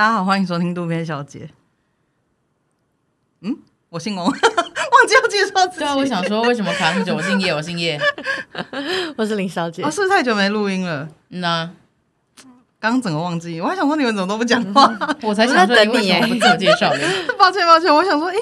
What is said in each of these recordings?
大家好，欢迎收听渡边小姐。嗯，我姓王，忘记要介绍自己。对啊，我想说，为什么卡那么久？我姓叶，我姓叶，我是林小姐。哦，是不是太久没录音了？嗯呐，刚刚整个忘记，我还想说你们怎么都不讲话，嗯、我才想说你为什么不自我介绍的。抱歉，抱歉，我想说，哎，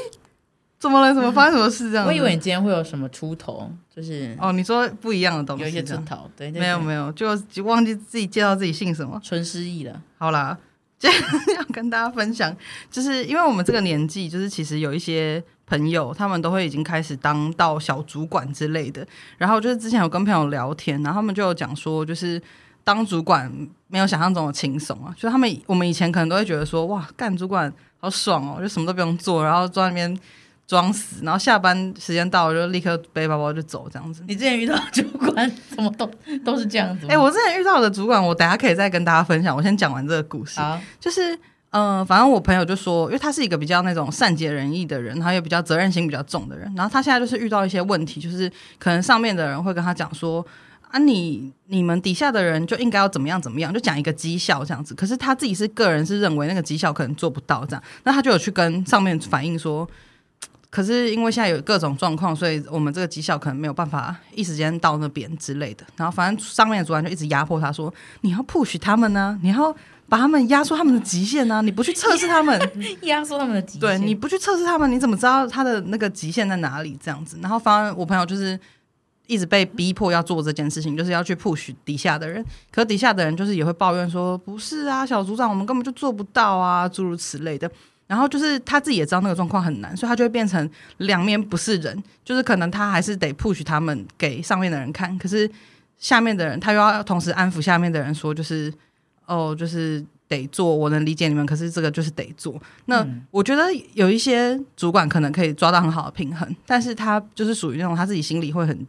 怎么了？怎么发生什么事？这样、嗯，我以为你今天会有什么出头，就是哦，你说不一样的东西，有一些出头，对，对，没有没有，就就忘记自己介绍自己姓什么，纯失忆了。好啦。今天 要跟大家分享，就是因为我们这个年纪，就是其实有一些朋友，他们都会已经开始当到小主管之类的。然后就是之前有跟朋友聊天，然后他们就有讲说，就是当主管没有想象中的轻松啊。就他们我们以前可能都会觉得说，哇，干主管好爽哦，就什么都不用做，然后坐在那边。装死，然后下班时间到了就立刻背包包就走，这样子。你之前遇到的主管怎么都都是这样子？哎、欸，我之前遇到的主管，我等下可以再跟大家分享。我先讲完这个故事。好，就是呃，反正我朋友就说，因为他是一个比较那种善解人意的人，他也比较责任心比较重的人。然后他现在就是遇到一些问题，就是可能上面的人会跟他讲说啊，你你们底下的人就应该要怎么样怎么样，就讲一个绩效这样子。可是他自己是个人是认为那个绩效可能做不到这样，那他就有去跟上面反映说。可是因为现在有各种状况，所以我们这个绩效可能没有办法一时间到那边之类的。然后反正上面的主管就一直压迫他说：“你要 push 他们呢、啊，你要把他们压缩他们的极限呢、啊，你不去测试他们，压缩他们的极限。对，你不去测试他们，你怎么知道他的那个极限在哪里？这样子。然后反正我朋友就是一直被逼迫要做这件事情，就是要去 push 底下的人。可底下的人就是也会抱怨说：不是啊，小组长，我们根本就做不到啊，诸如此类的。”然后就是他自己也知道那个状况很难，所以他就会变成两面不是人，就是可能他还是得 push 他们给上面的人看，可是下面的人他又要同时安抚下面的人说，就是哦，就是得做，我能理解你们，可是这个就是得做。那我觉得有一些主管可能可以抓到很好的平衡，但是他就是属于那种他自己心里会很。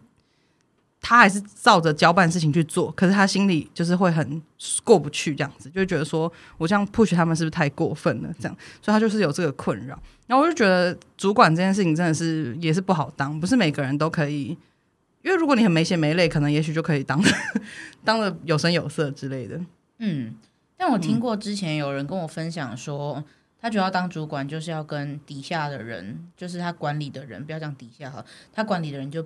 他还是照着交办事情去做，可是他心里就是会很过不去，这样子就觉得说，我这样 push 他们是不是太过分了？这样，所以他就是有这个困扰。然后我就觉得主管这件事情真的是也是不好当，不是每个人都可以。因为如果你很没血没泪，可能也许就可以当 当的有声有色之类的。嗯，但我听过之前有人跟我分享说，他觉得要当主管就是要跟底下的人，就是他管理的人，不要讲底下哈，他管理的人就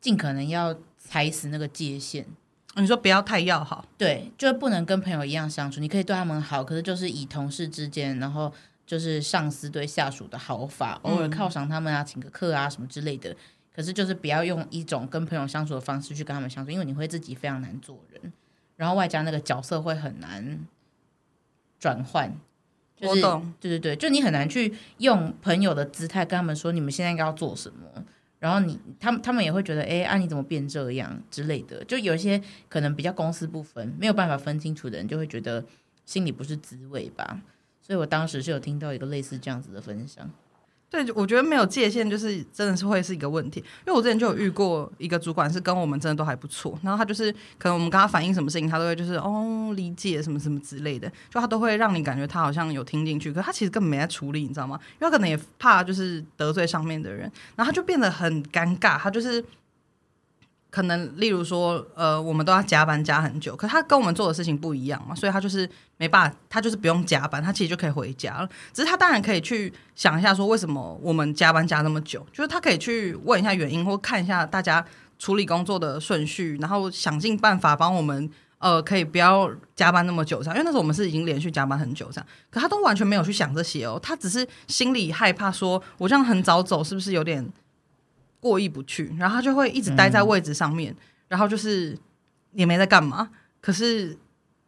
尽可能要。踩死那个界限，你说不要太要好，对，就不能跟朋友一样相处。你可以对他们好，可是就是以同事之间，然后就是上司对下属的好法，偶尔犒赏他们啊，请个客啊什么之类的。可是就是不要用一种跟朋友相处的方式去跟他们相处，因为你会自己非常难做人，然后外加那个角色会很难转换。就是、我懂，对对对，就你很难去用朋友的姿态跟他们说，你们现在应该要做什么。然后你他们他们也会觉得，哎，啊你怎么变这样之类的，就有一些可能比较公私不分，没有办法分清楚的人，就会觉得心里不是滋味吧。所以我当时是有听到一个类似这样子的分享。对，我觉得没有界限，就是真的是会是一个问题。因为我之前就有遇过一个主管，是跟我们真的都还不错。然后他就是，可能我们跟他反映什么事情，他都会就是哦理解什么什么之类的，就他都会让你感觉他好像有听进去。可是他其实根本没在处理，你知道吗？因为他可能也怕就是得罪上面的人，然后他就变得很尴尬。他就是。可能例如说，呃，我们都要加班加很久，可他跟我们做的事情不一样嘛，所以他就是没办法，他就是不用加班，他其实就可以回家了。只是他当然可以去想一下，说为什么我们加班加那么久，就是他可以去问一下原因，或看一下大家处理工作的顺序，然后想尽办法帮我们，呃，可以不要加班那么久这样。因为那时候我们是已经连续加班很久这样，可他都完全没有去想这些哦，他只是心里害怕，说我这样很早走是不是有点。过意不去，然后他就会一直待在位置上面，嗯、然后就是也没在干嘛，可是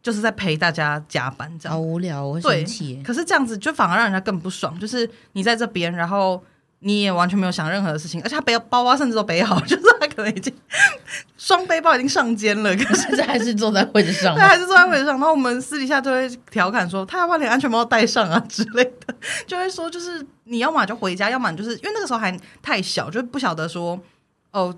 就是在陪大家加班，这样好无聊，我会生气。对，可是这样子就反而让人家更不爽，就是你在这边，然后你也完全没有想任何的事情，而且他背包包甚至都背好，就是他可能已经双背包已经上肩了，可是还是坐在位置上，他还是坐在位置上。然后我们私底下就会调侃说，他要把你安全帽戴上啊之类的，就会说就是。你要么就回家，要么就是因为那个时候还太小，就不晓得说哦，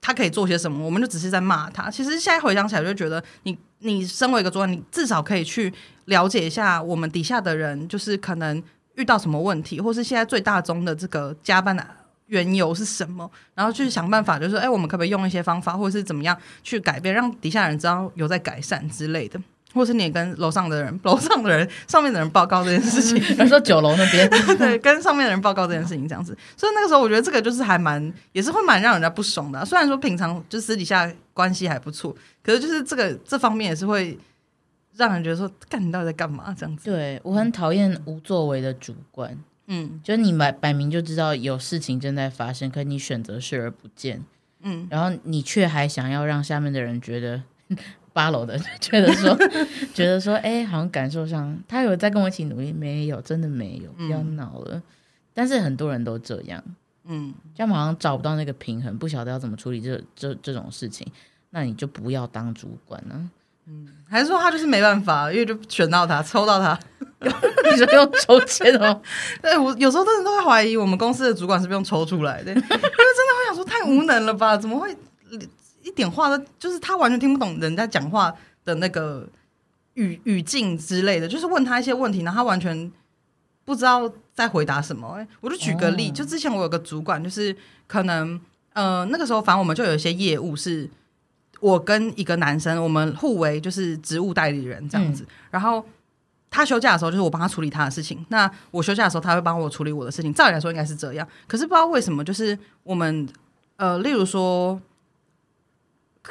他可以做些什么，我们就只是在骂他。其实现在回想起来，就觉得你你身为一个主管，你至少可以去了解一下我们底下的人，就是可能遇到什么问题，或是现在最大宗的这个加班的缘由是什么，然后去想办法，就是哎，我们可不可以用一些方法，或者是怎么样去改变，让底下人知道有在改善之类的。或是你也跟楼上的人、楼上的人、上面的人报告这件事情。比如说九楼那边，对，跟上面的人报告这件事情这样子。所以那个时候，我觉得这个就是还蛮，也是会蛮让人家不爽的啊。虽然说平常就私底下关系还不错，可是就是这个这方面也是会让人觉得说，干你到底在干嘛这样子？对，我很讨厌无作为的主管。嗯，就是你摆摆明就知道有事情正在发生，可你选择视而不见。嗯，然后你却还想要让下面的人觉得。八楼的觉得说，觉得说，哎、欸，好像感受上他有在跟我一起努力，没有，真的没有，不要闹了。嗯、但是很多人都这样，嗯，这样好像找不到那个平衡，不晓得要怎么处理这这这种事情，那你就不要当主管了、啊。嗯，还是说他就是没办法，因为就选到他，抽到他，你说用抽签哦？对，我有时候真的都会怀疑我们公司的主管是不是用抽出来的，因为真的会想说太无能了吧？怎么会？一点话都就是他完全听不懂人家讲话的那个语语境之类的，就是问他一些问题，然后他完全不知道在回答什么。哎，我就举个例，就之前我有个主管，就是可能呃那个时候，反正我们就有一些业务是我跟一个男生，我们互为就是职务代理人这样子。然后他休假的时候，就是我帮他处理他的事情；那我休假的时候，他会帮我处理我的事情。照理来说应该是这样，可是不知道为什么，就是我们呃，例如说。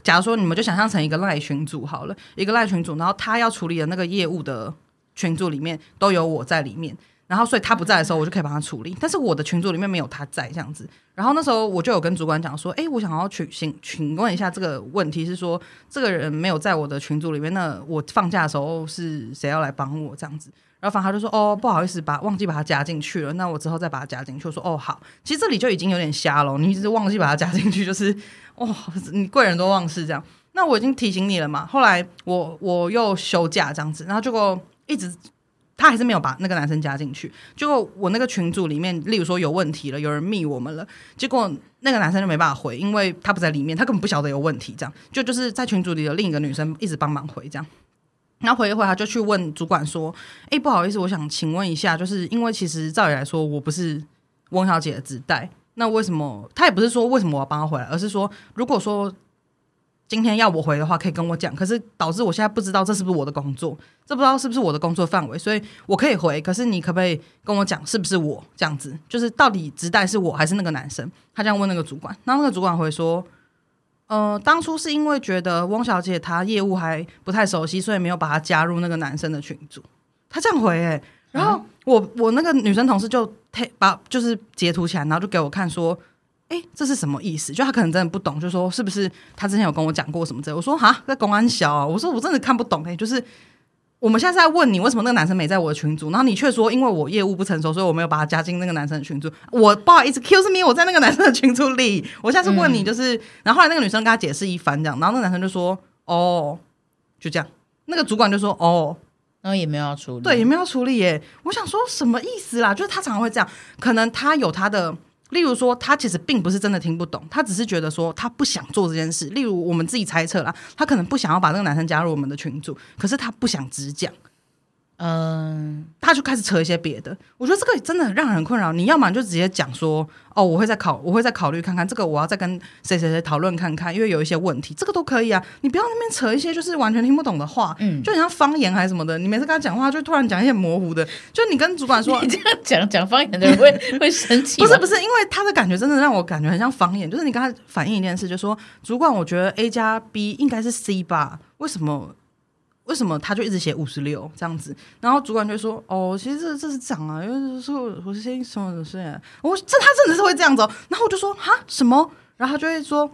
假如说你们就想象成一个赖群组好了，一个赖群组，然后他要处理的那个业务的群组里面都有我在里面，然后所以他不在的时候，我就可以帮他处理。但是我的群组里面没有他在这样子，然后那时候我就有跟主管讲说，哎，我想要去请请问一下这个问题是说，这个人没有在我的群组里面，那我放假的时候是谁要来帮我这样子？然后反正他就说，哦，不好意思，把忘记把他加进去了，那我之后再把他加进去。我说，哦，好，其实这里就已经有点瞎了，你一直忘记把他加进去，就是。哦，你贵人多忘事这样，那我已经提醒你了嘛。后来我我又休假这样子，然后结果一直他还是没有把那个男生加进去。结果我那个群组里面，例如说有问题了，有人密我们了，结果那个男生就没办法回，因为他不在里面，他根本不晓得有问题。这样就就是在群组里的另一个女生一直帮忙回这样，然后回一回他就去问主管说：“哎，不好意思，我想请问一下，就是因为其实照理来说我不是翁小姐的子代。”那为什么他也不是说为什么我要帮他回来，而是说如果说今天要我回的话，可以跟我讲。可是导致我现在不知道这是不是我的工作，这不知道是不是我的工作范围，所以我可以回。可是你可不可以跟我讲是不是我这样子？就是到底直代是我还是那个男生？他这样问那个主管，然后那个主管回说：“呃，当初是因为觉得翁小姐她业务还不太熟悉，所以没有把她加入那个男生的群组。”他这样回哎、欸。然后我我那个女生同事就把就是截图起来，然后就给我看说，哎，这是什么意思？就他可能真的不懂，就说是不是他之前有跟我讲过什么之类？我说哈，在公安小啊，我说我真的看不懂哎，就是我们现在是在问你为什么那个男生没在我的群组，然后你却说因为我业务不成熟，所以我没有把他加进那个男生的群组。我不好意思，excuse me，我在那个男生的群组里。我现在是问你，就是，嗯、然后后来那个女生跟他解释一番这样，然后那个男生就说哦，就这样，那个主管就说哦。然后也没有要处理，对，也没有要处理耶。我想说什么意思啦？就是他常常会这样，可能他有他的，例如说，他其实并不是真的听不懂，他只是觉得说他不想做这件事。例如我们自己猜测啦，他可能不想要把那个男生加入我们的群组，可是他不想直讲。嗯，他就开始扯一些别的，我觉得这个真的让人很困扰。你要么就直接讲说，哦，我会再考，我会再考虑看看这个，我要再跟谁谁谁讨论看看，因为有一些问题，这个都可以啊。你不要那边扯一些就是完全听不懂的话，嗯，就很像方言还是什么的。你每次跟他讲话，就突然讲一些模糊的，就你跟主管说你这样讲讲方言的人会会生气。不是不是，因为他的感觉真的让我感觉很像方言，就是你跟他反映一件事，就说主管，我觉得 A 加 B 应该是 C 吧？为什么？为什么他就一直写五十六这样子？然后主管就说：“哦，其实这这是涨啊，因为是我是先什么的事啊。”我这他真的是会这样子哦。然后我就说：“哈什么？”然后他就会说：“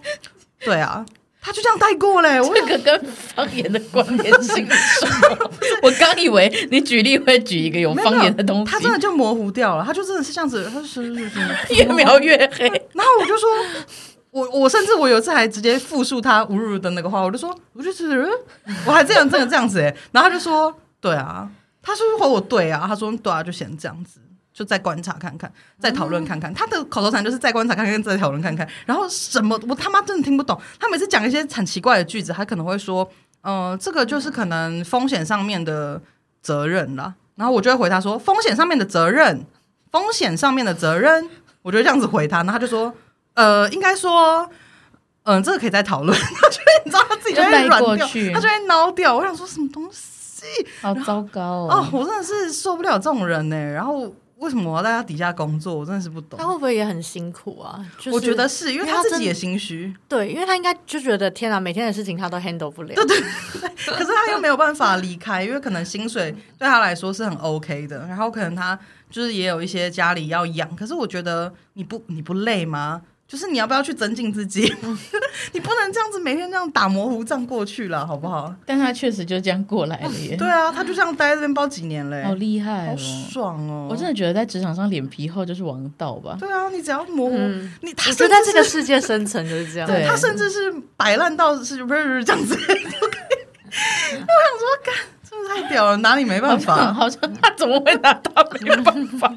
对啊。”他就这样带过嘞。我这个跟方言的关联性是什么？我刚以为你举例会举一个有方言的东西，他真的就模糊掉了。他就真的是这样子，他是是是是越描越黑。然后我就说。我我甚至我有一次还直接复述他侮辱的那个话，我就说，我就是人，我还这样这样这样子哎，然后他就说，对啊，他说回我对啊，他说对啊，就先这样子，就再观察看看，再讨论看看，他的口头禅就是再观察看看，再讨论看看，然后什么我他妈真的听不懂，他每次讲一些很奇怪的句子，他可能会说，嗯、这个就是可能风险上面的责任啦，然后我就会回他说，风险上面的责任，风险上面的责任，我就这样子回他，然后他就说。呃，应该说，嗯、呃，这个可以再讨论。他觉得你知道，他自己就会软掉，他就会挠掉。我想说什么东西，好糟糕哦！哦，我真的是受不了这种人呢。然后。为什么我要在他底下工作？我真的是不懂。他会不会也很辛苦啊？就是、我觉得是因为他自己也心虚。对，因为他应该就觉得天啊，每天的事情他都 handle 不了。对对，对。可是他又没有办法离开，因为可能薪水对他来说是很 OK 的。然后可能他就是也有一些家里要养。可是我觉得你不你不累吗？就是你要不要去增进自己？你不能这样子每天这样打模糊仗过去了，好不好？但他确实就这样过来了耶。对啊，他就这样待在这边包几年嘞，好厉害、哦，好爽哦！我真的觉得在职场上脸皮厚就是王道吧。对啊，你只要模糊，嗯、你他就在这个世界生存就是这样。对，他甚至是摆烂到是 不是这样子？我想说，干，真的太屌了，拿你没办法。好像他怎么会拿他没办法？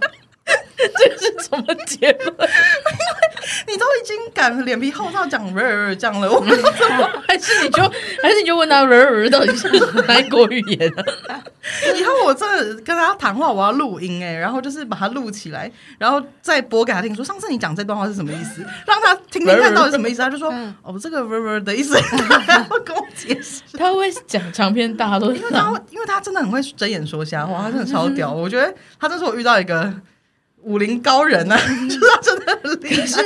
这是什么结论？你都已经敢脸皮厚到讲瑞这样了，我们还是你就 还是你就问他瑞瑞到底是哪一国语言？以后我真的跟他谈话，我要录音哎，然后就是把它录起来，然后再播给他听，说上次你讲这段话是什么意思，让他听听看到底什么意思。他就说哦，这个瑞瑞的意思，他会跟我解释。他会讲长篇大论，因为他因为他真的很会睁眼说瞎话，他真的超屌。我觉得他这是我遇到一个。武林高人啊，就是他真的很厉害，是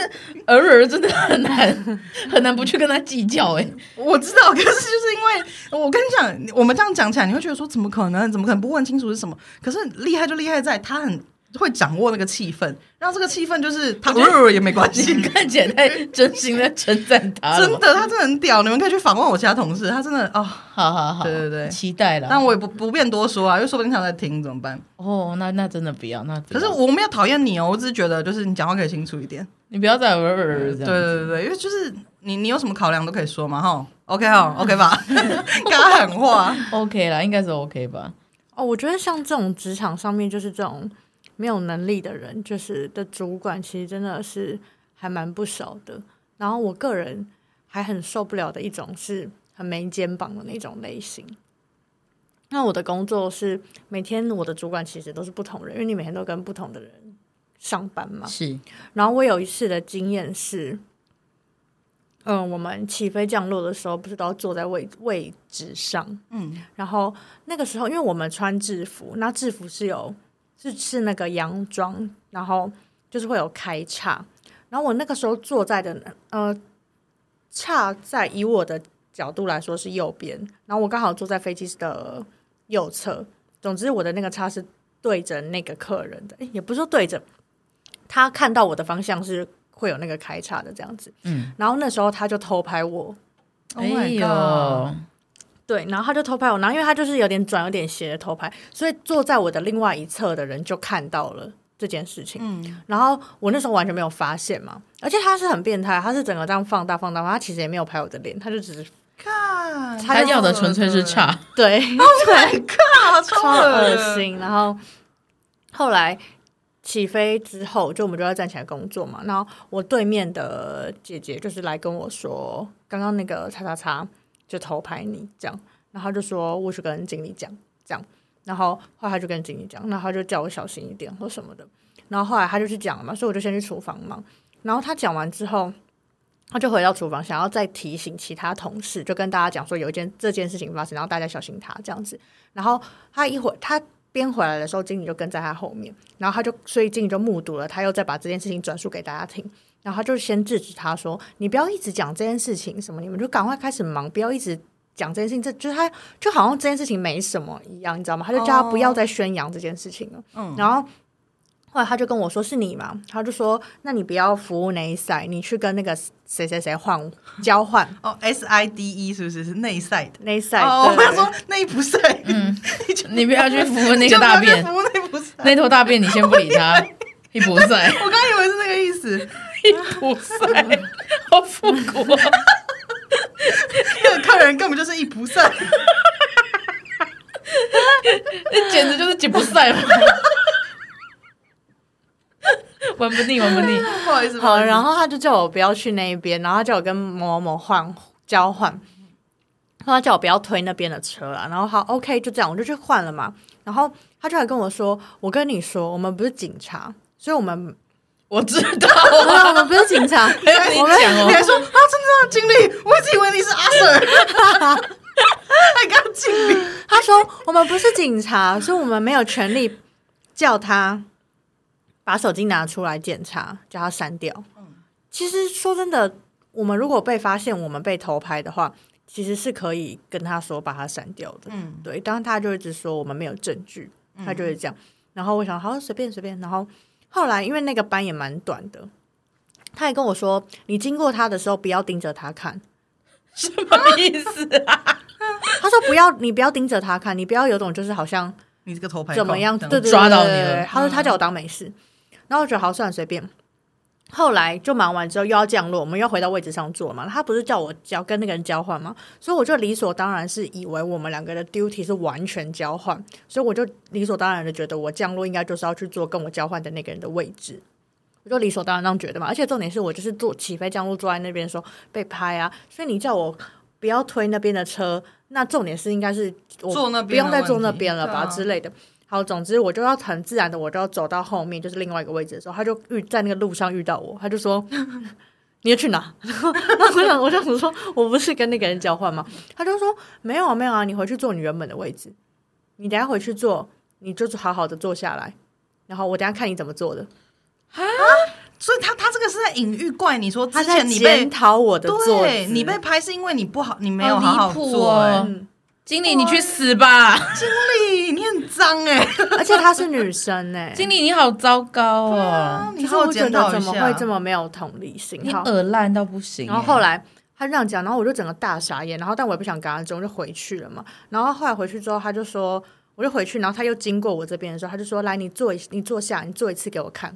儿儿真的很难 很难不去跟他计较哎、欸，我知道，可是就是因为我跟你讲，我们这样讲起来，你会觉得说怎么可能？怎么可能不问清楚是什么？可是厉害就厉害在他很。会掌握那个气氛，让这个气氛就是他也没关系。看起来太真心的称赞他，真的，他真的很屌。你们可以去访问我其他同事，他真的哦，好好好，对对对，期待了。但我也不不便多说啊，因为说不定他在听怎么办？哦，那那真的不要。那可是我没有讨厌你哦，我只是觉得就是你讲话可以清楚一点，你不要再呃呃这样。对对对，因为就是你你有什么考量都可以说嘛哈。OK 哈，OK 吧？刚刚狠话，OK 啦，应该是 OK 吧？哦，我觉得像这种职场上面就是这种。没有能力的人，就是的主管，其实真的是还蛮不少的。然后我个人还很受不了的一种，是很没肩膀的那种类型。那我的工作是每天我的主管其实都是不同人，因为你每天都跟不同的人上班嘛。是。然后我有一次的经验是，嗯，我们起飞降落的时候，不是都要坐在位位置上？嗯。然后那个时候，因为我们穿制服，那制服是有。是是那个洋装，然后就是会有开叉，然后我那个时候坐在的呃叉在以我的角度来说是右边，然后我刚好坐在飞机的右侧。总之我的那个叉是对着那个客人的，诶也不是说对着，他看到我的方向是会有那个开叉的这样子。嗯，然后那时候他就偷拍我，Oh my god！对，然后他就偷拍我，然后因为他就是有点转、有点斜的偷拍，所以坐在我的另外一侧的人就看到了这件事情。嗯，然后我那时候完全没有发现嘛，而且他是很变态，他是整个这样放大、放大，他其实也没有拍我的脸，他就只是看，他要的纯粹是差，对，，Oh my god，，超恶心。然后后来起飞之后，就我们就要站起来工作嘛，然后我对面的姐姐就是来跟我说，刚刚那个叉叉叉。就偷拍你这样，然后他就说我去跟经理讲这样，然后后来他就跟经理讲，然后他就叫我小心一点或什么的，然后后来他就去讲嘛，所以我就先去厨房嘛，然后他讲完之后，他就回到厨房，想要再提醒其他同事，就跟大家讲说有一件这件事情发生，然后大家小心他这样子，然后他一会他边回来的时候，经理就跟在他后面，然后他就所以经理就目睹了，他又再把这件事情转述给大家听。然后他就先制止他说：“你不要一直讲这件事情，什么你们就赶快开始忙，不要一直讲这件事情。这就是他就好像这件事情没什么一样，你知道吗？他就叫他不要再宣扬这件事情了。嗯，然后后来他就跟我说：是你嘛？他就说：那你不要服务内赛，你去跟那个谁谁谁换交换哦，S I D E 是不是是内赛的内赛？哦，我要说内不赛，嗯，你不要去服务那个大便，服务内不赛，那坨大便你先不理他，一不赛。我刚以为是那个意思。”好复古啊！那个客人根本就是一不赛，那简直就是吉普赛嘛！玩不腻，玩不腻。不好意思，好，然后他就叫我不要去那一边，然后他叫我跟某某某换交换，他叫我不要推那边的车了。然后好，OK，就这样，我就去换了嘛。然后他就来跟我说：“我跟你说，我们不是警察，所以我们。”我知道，我们不是警察。你讲哦，你还说啊，真的经理，我一直以为你是阿 Sir。还刚经理。他说我们不是警察，所以我们没有权利叫他把手机拿出来检查，叫他删掉。其实说真的，我们如果被发现我们被偷拍的话，其实是可以跟他说把它删掉的。嗯，对。当他就一直说我们没有证据，他就会这样。然后我想，好，随便随便。然后后来因为那个班也蛮短的，他也跟我说，你经过他的时候不要盯着他看。什么意思啊？他说不要，你不要盯着他看，你不要有种就是好像你这个头牌怎么样？对对对，抓到你了。他说他叫我当没事，嗯、然后我觉得好，算了，随便。后来就忙完之后又要降落，我们又要回到位置上坐嘛。他不是叫我交跟那个人交换吗？所以我就理所当然是以为我们两个的 duty 是完全交换，所以我就理所当然的觉得我降落应该就是要去坐跟我交换的那个人的位置，我就理所当然这样觉得嘛。而且重点是我就是坐起飞降落坐在那边的时候被拍啊，所以你叫我不要推那边的车，那重点是应该是我坐那边不用再坐那边了吧啊之类的。好，总之我就要很自然的，我就要走到后面，就是另外一个位置的时候，他就遇在那个路上遇到我，他就说：“你要去哪？” 然后我想，我想说，我不是跟那个人交换吗？他就说：“没有啊，没有啊，你回去坐你原本的位置，你等下回去坐，你就好好的坐下来，然后我等下看你怎么做的。”啊，所以他他这个是在隐喻怪你说，之前你被讨我的座，对，你被拍是因为你不好，你没有好好坐，哦哦嗯经理，你去死吧！经理，你很脏哎、欸，而且她是女生哎、欸。经理，你好糟糕哦！啊、你好，我觉得怎么会这么没有同理心？你耳烂到不行。然后后来他这样讲，然后我就整个大傻眼。然后但我也不想跟他争，就回去了嘛。然后后来回去之后，他就说，我就回去。然后他又经过我这边的时候，他就说：“来，你坐一，你坐下，你坐一次给我看。”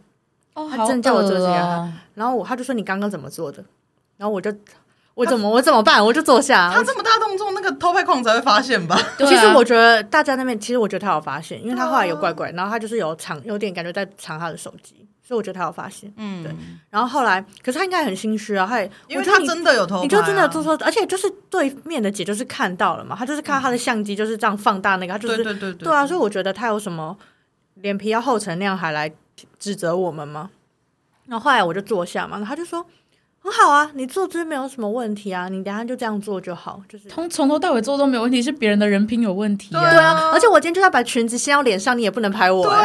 哦，他真的叫我坐下、哦。然后我他就说：“你刚刚怎么做的？”然后我就。我怎么我怎么办？我就坐下。他这么大动作，那个偷拍狂才会发现吧？其实我觉得大家那边，其实我觉得他有发现，因为他后来有怪怪，然后他就是有藏，有点感觉在藏他的手机，所以我觉得他有发现。嗯，对。然后后来，可是他应该很心虚啊，他也因为他真的有偷拍，你就真的做说，而且就是对面的姐就是看到了嘛，他就是看到他的相机就是这样放大那个，他就是对对对对啊，所以我觉得他有什么脸皮要厚成那样还来指责我们吗？然后后来我就坐下嘛，他就说。很好啊，你坐姿没有什么问题啊，你等下就这样做就好。就是从从头到尾做都没有问题，是别人的人品有问题啊。对啊，而且我今天就要把裙子掀到脸上，你也不能拍我。对啊，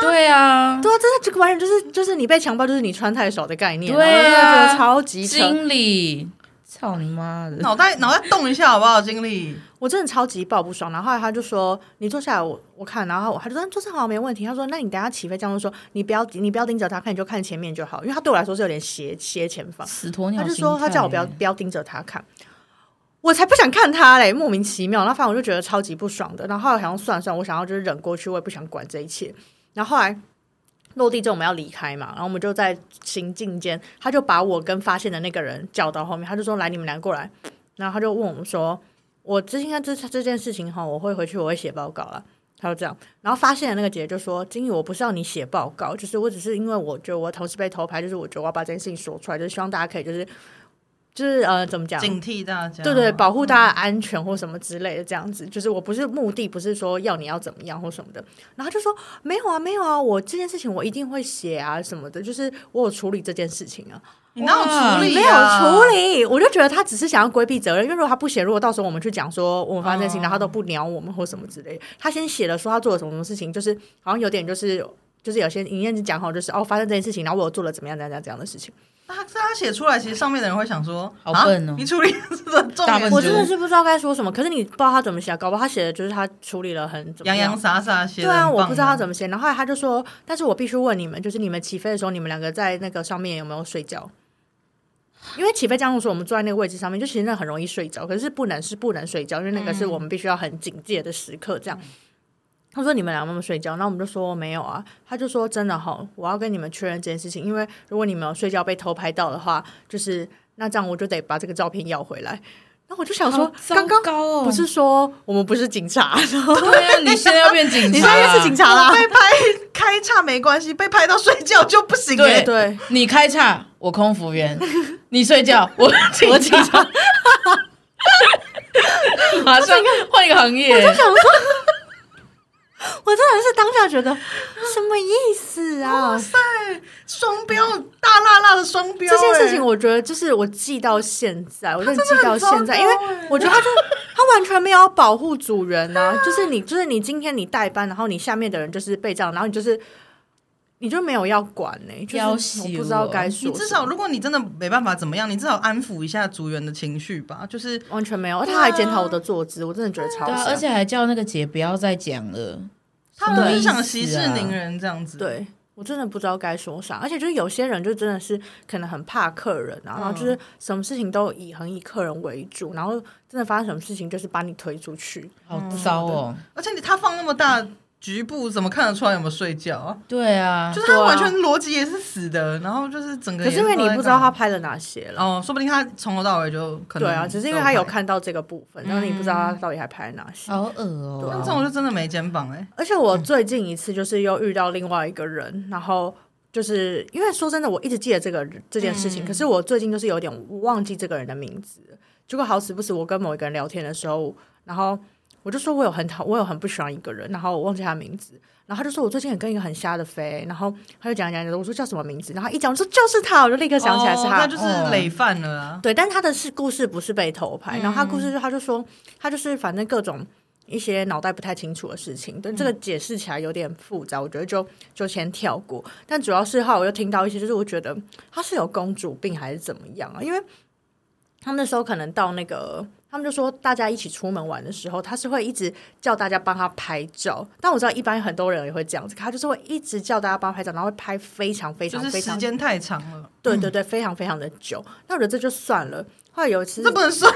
对啊，对啊，真的这个完全就是就是你被强暴，就是你穿太少的概念。对啊，觉得超级经理，操你妈的，脑袋脑袋动一下好不好，经理？我真的超级爆不爽，然后后来他就说：“你坐下来，我我看。”然后我他就说：“坐下好，没问题。”他说：“那你等下起飞，这样说，你不要你不要盯着他看，你就看前面就好，因为他对我来说是有点斜斜前方。”死鸵鸟，他就说他叫我不要不要盯着他看，我才不想看他嘞，莫名其妙。然后反正我就觉得超级不爽的。然后后来好像算了算，我想要就是忍过去，我也不想管这一切。然后后来落地之后我们要离开嘛，然后我们就在行进间，他就把我跟发现的那个人叫到后面，他就说：“来，你们俩过来。”然后他就问我们说。我之前这这件事情哈，我会回去，我会写报告了。他就这样，然后发现的那个姐姐就说：“经理，我不是要你写报告，就是我只是因为我觉得我同事被偷拍，就是我觉得我要把这件事情说出来，就是希望大家可以就是就是呃怎么讲，警惕大家，对对，保护大家安全或什么之类的这样子。就是我不是目的，不是说要你要怎么样或什么的。然后就说没有啊，没有啊，我这件事情我一定会写啊什么的，就是我有处理这件事情啊。”你哪有处理？没有处理，我就觉得他只是想要规避责任。因为如果他不写，如果到时候我们去讲说我们发生事情，然后他都不鸟我们或什么之类的，他先写了说他做了什么什么事情，就是好像有点就是就是有些营业讲好就是哦发生这件事情，然后我有做了怎么样怎样怎样的事情。他他写出来，其实上面的人会想说好笨哦，你处理的重点，我真的是不知道该说什么。可是你不知道他怎么写，搞不好他写的就是他处理了很洋洋洒洒写。对啊，我不知道他怎么写。然后后来他就说，但是我必须问你们，就是你们起飞的时候，你们两个在那个上面有没有睡觉？因为起飞降落时，我们坐在那个位置上面，就其实那很容易睡着。可是不能是不能睡觉，因为那个是我们必须要很警戒的时刻。这样，嗯、他说你们俩有没有睡觉？那我们就说没有啊。他就说真的哈，我要跟你们确认这件事情，因为如果你们有睡觉被偷拍到的话，就是那这样我就得把这个照片要回来。那我就想说，刚刚不是说我们不是警察？对啊，你现在要变警察，你现在是警察啦。被拍 开叉没关系，被拍到睡觉就不行。对对，你开叉，我空服员；你睡觉，我警察。马上换一个行业。我就想说。我真的是当下觉得什么意思啊？哇塞，双标，大辣辣的双标！这件事情，我觉得就是我记到现在，我真的记到现在，因为我觉得他就他完全没有保护组员呢、啊。就是你，就是你今天你代班，然后你下面的人就是被这样，然后你就是。你就没有要管呢、欸？就是我不知道该说。你至少，如果你真的没办法怎么样，你至少安抚一下组员的情绪吧。就是完全没有，他还检讨我的坐姿，我真的觉得超。对、啊，而且还叫那个姐不要再讲了。他们很想息事宁人这样子。对，我真的不知道该说啥。而且就是有些人就真的是可能很怕客人啊，然后就是什么事情都以很以客人为主，然后真的发生什么事情就是把你推出去，好糟哦。而且你他放那么大。局部怎么看得出来有没有睡觉啊？对啊，就是他完全逻辑也是死的，啊、然后就是整个。可是因为你不知道他拍了哪些了哦，说不定他从头到尾就可能。对啊，只是因为他有看到这个部分，然后你不知道他到底还拍了哪些。好恶哦！对啊，这种就真的没肩膀哎、欸。而且我最近一次就是又遇到另外一个人，然后就是因为说真的，我一直记得这个这件事情，嗯、可是我最近就是有点忘记这个人的名字。结果好死不死，我跟某一个人聊天的时候，然后我就说我有很讨，我有很不喜欢一个人，然后我忘记他的名字。然后他就说：“我最近也跟一个很瞎的飞。”然后他就讲讲讲，我说叫什么名字？然后一讲我说就是他，我就立刻想起来是他，那、哦、就是累犯了、啊。对，但他的是故事不是被偷拍，嗯、然后他故事就他就说他就是反正各种一些脑袋不太清楚的事情，对、嗯、这个解释起来有点复杂，我觉得就就先跳过。但主要是后来我又听到一些，就是我觉得他是有公主病还是怎么样啊？因为他那时候可能到那个。他们就说，大家一起出门玩的时候，他是会一直叫大家帮他拍照。但我知道一般很多人也会这样子，他就是会一直叫大家帮他拍照，然后会拍非常非常非常时间太长了。对对对，非常非常的久。那我觉得这就算了。后来有一次，这不能算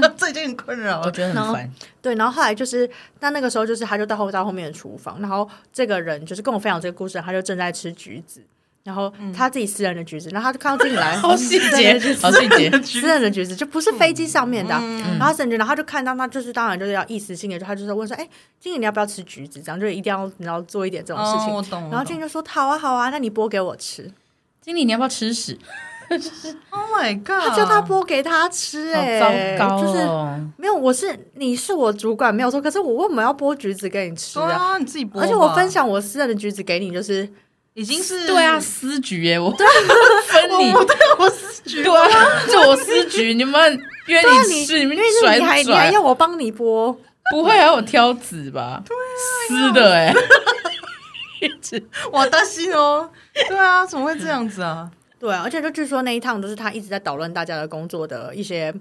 了，这已经很困扰，我觉得很烦。对，然后后来就是，但那个时候就是，他就到后到后面的厨房，然后这个人就是跟我分享这个故事，他就正在吃橘子。然后他自己私人的橘子，然后他就看到经理来，好细节，好细节，私人的橘子就不是飞机上面的。然后甚至，然后他就看到他，就是当然就是要意思性的，就他就是问说，哎，经理你要不要吃橘子？这样就一定要你要做一点这种事情。然后经理就说，好啊好啊，那你剥给我吃。经理你要不要吃屎？Oh my god！他叫他剥给他吃，哎，糟糕，就是没有，我是你是我主管没有错，可是我为什么要剥橘子给你吃啊？你自己剥，而且我分享我私人的橘子给你，就是。已经是对啊，私局耶，我分你，对我私局，对啊，就我私局，你们约你吃，你们甩甩，你还要我帮你播？不会还我挑籽吧？对啊，私的哎，一直我担心哦。对啊，怎么会这样子啊？对啊，而且就据说那一趟都是他一直在捣乱大家的工作的一些。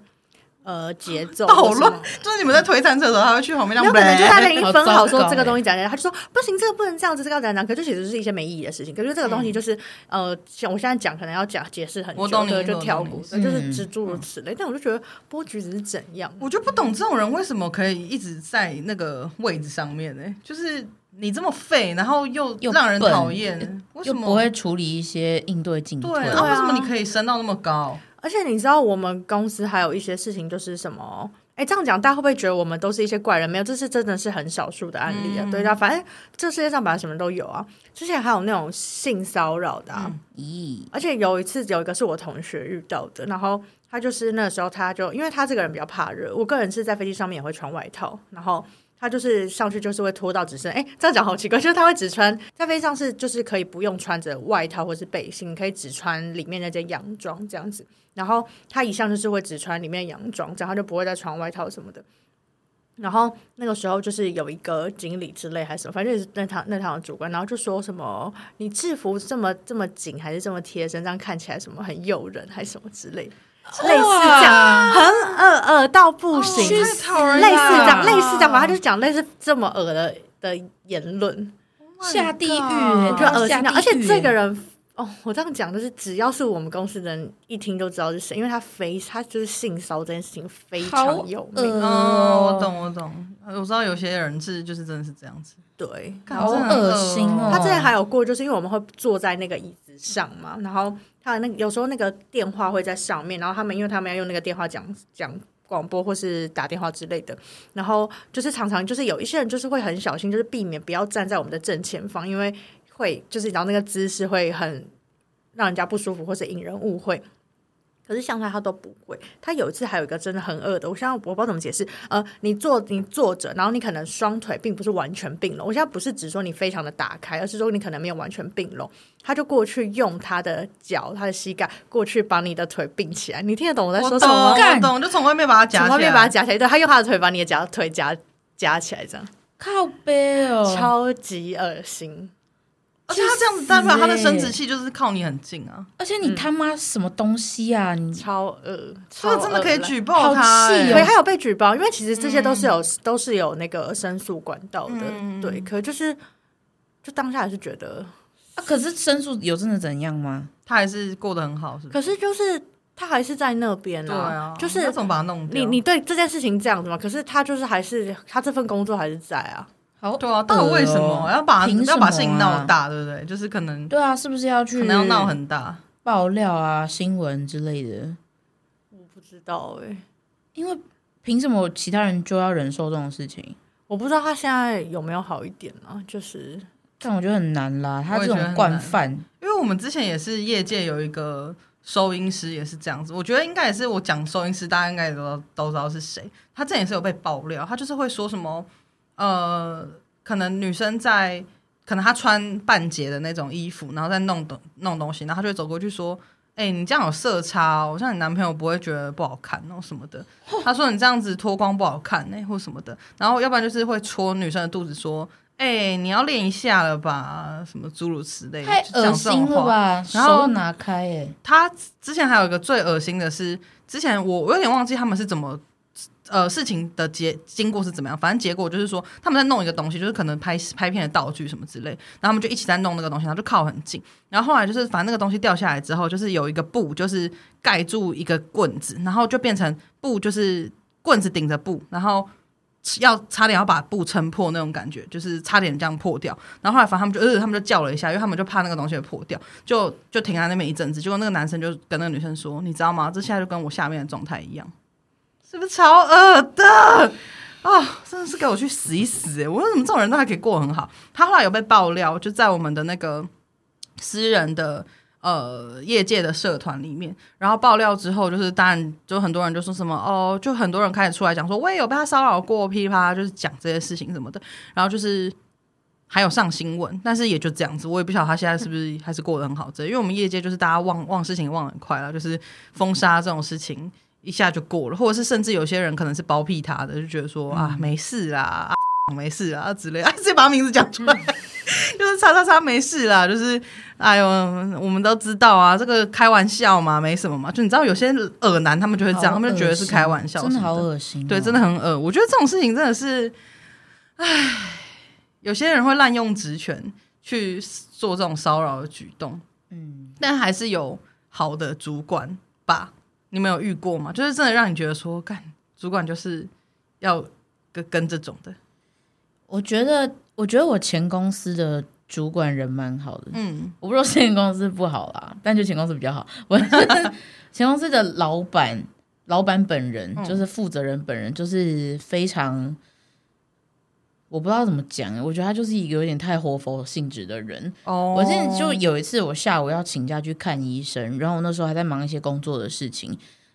呃，节奏 捣乱，就是你们在推餐车的时候，他会去旁边让。有可能就大家已经分 好说这个东西讲讲，他就说不行，这个不能这样子，这个要讲讲？可就其实是一些没意义的事情。可是这个东西就是呃，像我现在讲，可能要讲解释很久，对，就跳过，就是诸如此类。但我就觉得剥橘子是怎样？我就不懂这种人为什么可以一直在那个位置上面呢？就是你这么废，然后又让人讨厌，为什么不会处理一些应对进退，对啊，为什么你可以升到那么高？而且你知道，我们公司还有一些事情，就是什么？哎，这样讲，大家会不会觉得我们都是一些怪人？没有，这是真的是很少数的案例啊。嗯、对啊，反正这世界上本来什么都有啊。之前还有那种性骚扰的，啊，咦、嗯？而且有一次有一个是我同学遇到的，然后他就是那时候他就因为他这个人比较怕热，我个人是在飞机上面也会穿外套，然后。他就是上去就是会脱到只剩哎，这样讲好奇怪，就是他会只穿在飞机上是就是可以不用穿着外套或是背心，可以只穿里面那件洋装这样子。然后他一向就是会只穿里面洋装，这样他就不会再穿外套什么的。然后那个时候就是有一个经理之类还是什么，反正也是那堂那堂的主管，然后就说什么你制服这么这么紧还是这么贴身，这样看起来什么很诱人还是什么之类。类似这样，很恶恶到不行，类似这样，类似这样，反正他就讲类似这么恶的的言论，下地狱，就恶心。而且这个人，哦，我这样讲就是，只要是我们公司的人一听就知道是谁，因为他非他就是性骚这件事情非常有名。哦，我懂，我懂，我知道有些人是就是真的是这样子，对，好恶心哦。他之前还有过，就是因为我们会坐在那个椅子上嘛，然后。他那有时候那个电话会在上面，然后他们因为他们要用那个电话讲讲广播或是打电话之类的，然后就是常常就是有一些人就是会很小心，就是避免不要站在我们的正前方，因为会就是你知道那个姿势会很让人家不舒服或是引人误会。可是像他，他都不会。他有一次还有一个真的很恶的，我现在我不知道怎么解释。呃，你坐你坐着，然后你可能双腿并不是完全并拢。我现在不是只说你非常的打开，而是说你可能没有完全并拢。他就过去用他的脚、他的膝盖过去把你的腿并起来。你听得懂我在说什么吗？我懂，就从外面把它夹起来，从外面把它夹起来。对，他用他的腿把你的脚腿夹夹起来，这样靠背哦，超级恶心。而且他这样子代表他的生殖器就是靠你很近啊！而且你他妈什么东西啊？你超恶，这真的可以举报他，好气对，他有被举报，因为其实这些都是有都是有那个申诉管道的，对。可就是就当下还是觉得啊，可是申诉有真的怎样吗？他还是过得很好，是？可是就是他还是在那边啊，就是怎么把他弄掉？你你对这件事情这样子吗？可是他就是还是他这份工作还是在啊。好，对啊，到底为什么要把要把事情闹大，对不对？就是可能对啊，是不是要去可能要闹很大爆料啊、新闻之类的？我不知道哎，因为凭什么其他人就要忍受这种事情？我不知道他现在有没有好一点啊？就是，但我觉得很难啦，他这种惯犯，因为我们之前也是业界有一个收音师也是这样子，我觉得应该也是我讲收音师，大家应该也都都知道是谁。他之前也是有被爆料，他就是会说什么。呃，可能女生在，可能她穿半截的那种衣服，然后再弄东弄东西，然后她就会走过去说：“哎、欸，你这样有色差哦，像你男朋友不会觉得不好看哦什么的。”他说：“你这样子脱光不好看呢、欸，或什么的。”然后要不然就是会戳女生的肚子说：“哎、欸，你要练一下了吧？什么诸如此类的。”太恶心了吧！然后拿开哎、欸，他之前还有一个最恶心的是，之前我我有点忘记他们是怎么。呃，事情的结经过是怎么样？反正结果就是说，他们在弄一个东西，就是可能拍拍片的道具什么之类，然后他们就一起在弄那个东西，然后就靠很近。然后后来就是，反正那个东西掉下来之后，就是有一个布，就是盖住一个棍子，然后就变成布，就是棍子顶着布，然后要差点要把布撑破那种感觉，就是差点这样破掉。然后后来反正他们就呃，他们就叫了一下，因为他们就怕那个东西会破掉，就就停在那边一阵子。结果那个男生就跟那个女生说：“你知道吗？这现在就跟我下面的状态一样。”是不是超恶的啊、真的是给我去死一死！哎，我说怎么这种人都还可以过很好？他后来有被爆料，就在我们的那个私人的呃业界的社团里面，然后爆料之后，就是当然就很多人就说什么哦，就很多人开始出来讲说，我也有被他骚扰过，噼里啪啦就是讲这些事情什么的，然后就是还有上新闻，但是也就这样子，我也不晓得他现在是不是还是过得很好。这因为我们业界就是大家忘忘事情忘很快了，就是封杀这种事情。一下就过了，或者是甚至有些人可能是包庇他的，就觉得说、嗯、啊没事啦，啊 没事啊之类，啊直接把他名字讲出来，嗯、就是叉叉叉没事啦，就是哎呦我们都知道啊，这个开玩笑嘛，没什么嘛，就你知道有些恶男他们就会这样，他们就觉得是开玩笑，真的好恶心、哦，对，真的很恶。我觉得这种事情真的是，唉，有些人会滥用职权去做这种骚扰的举动，嗯，但还是有好的主管吧。你们有遇过吗？就是真的让你觉得说，干主管就是要跟跟这种的。我觉得，我觉得我前公司的主管人蛮好的。嗯，我不知道现在公司不好啦，但就前公司比较好。我 前公司的老板，老板本人就是负责人本人，就是非常。我不知道怎么讲，我觉得他就是一个有点太活佛性质的人。哦，我现在就有一次，我下午要请假去看医生，然后我那时候还在忙一些工作的事情，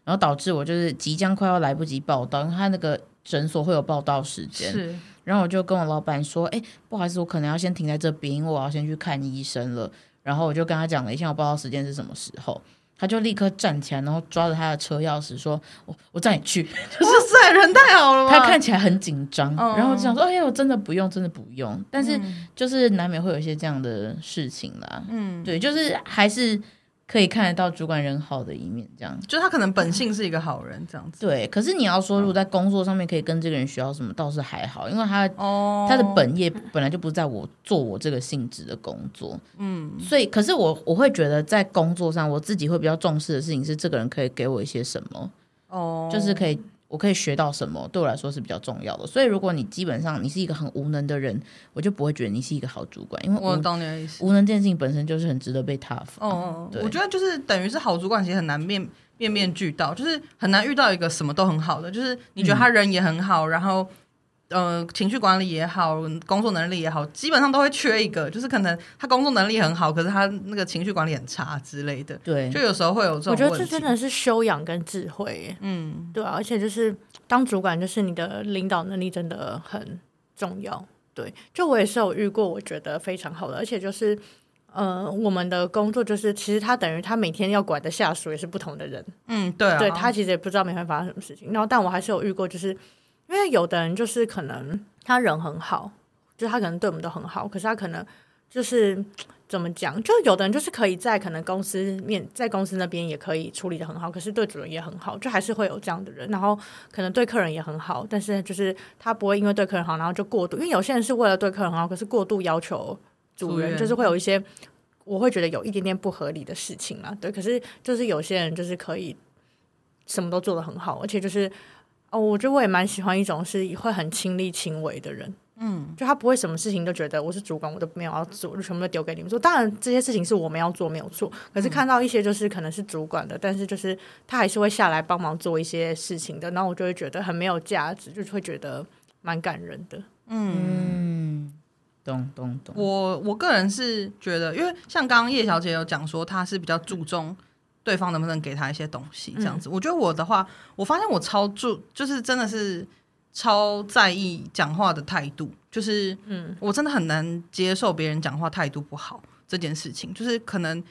然后导致我就是即将快要来不及报到，因为他那个诊所会有报到时间。是，然后我就跟我老板说：“哎，不好意思，我可能要先停在这边，因为我要先去看医生了。”然后我就跟他讲了一下我报到时间是什么时候。他就立刻站起来，然后抓着他的车钥匙说：“我我载你去。”就是在人太好了。他看起来很紧张，嗯、然后就想说：“哎呦，真的不用，真的不用。”但是就是难免会有一些这样的事情啦。嗯，对，就是还是。可以看得到主管人好的一面，这样，就他可能本性是一个好人，这样子。对，可是你要说，如果在工作上面可以跟这个人学到什么，倒是还好，因为他哦，他的本业本来就不是在我做我这个性质的工作，嗯，所以，可是我我会觉得在工作上，我自己会比较重视的事情是，这个人可以给我一些什么，哦，就是可以。我可以学到什么，对我来说是比较重要的。所以，如果你基本上你是一个很无能的人，我就不会觉得你是一个好主管，因为我懂你的意思。无能这件事情本身就是很值得被挞伐。哦，我觉得就是等于是好主管，其实很难面面面俱到，就是很难遇到一个什么都很好的，就是你觉得他人也很好，嗯、然后呃，情绪管理也好，工作能力也好，基本上都会缺一个，就是可能他工作能力很好，可是他那个情绪管理很差之类的。对，就有时候会有这种。我觉得这真的是修养跟智慧。嗯，对啊，而且就是当主管，就是你的领导能力真的很重要。对，就我也是有遇过，我觉得非常好的，而且就是呃，我们的工作就是，其实他等于他每天要管的下属也是不同的人。嗯，对啊，对他其实也不知道每天发生什么事情。然后，但我还是有遇过，就是。因为有的人就是可能他人很好，就是他可能对我们都很好，可是他可能就是怎么讲？就有的人就是可以在可能公司面，在公司那边也可以处理的很好，可是对主人也很好，就还是会有这样的人。然后可能对客人也很好，但是就是他不会因为对客人好，然后就过度。因为有些人是为了对客人好，可是过度要求主人，就是会有一些我会觉得有一点点不合理的事情啊。对，可是就是有些人就是可以什么都做得很好，而且就是。哦，我觉得我也蛮喜欢一种是会很亲力亲为的人，嗯，就他不会什么事情都觉得我是主管，我都没有要做，就全部都丢给你们做。当然这些事情是我们要做，没有错。可是看到一些就是可能是主管的，嗯、但是就是他还是会下来帮忙做一些事情的，然后我就会觉得很没有价值，就会觉得蛮感人的。嗯，懂懂懂。我我个人是觉得，因为像刚刚叶小姐有讲说，她是比较注重。对方能不能给他一些东西？这样子，嗯、我觉得我的话，我发现我超注，就是真的是超在意讲话的态度。就是，嗯，我真的很难接受别人讲话态度不好这件事情。就是可能，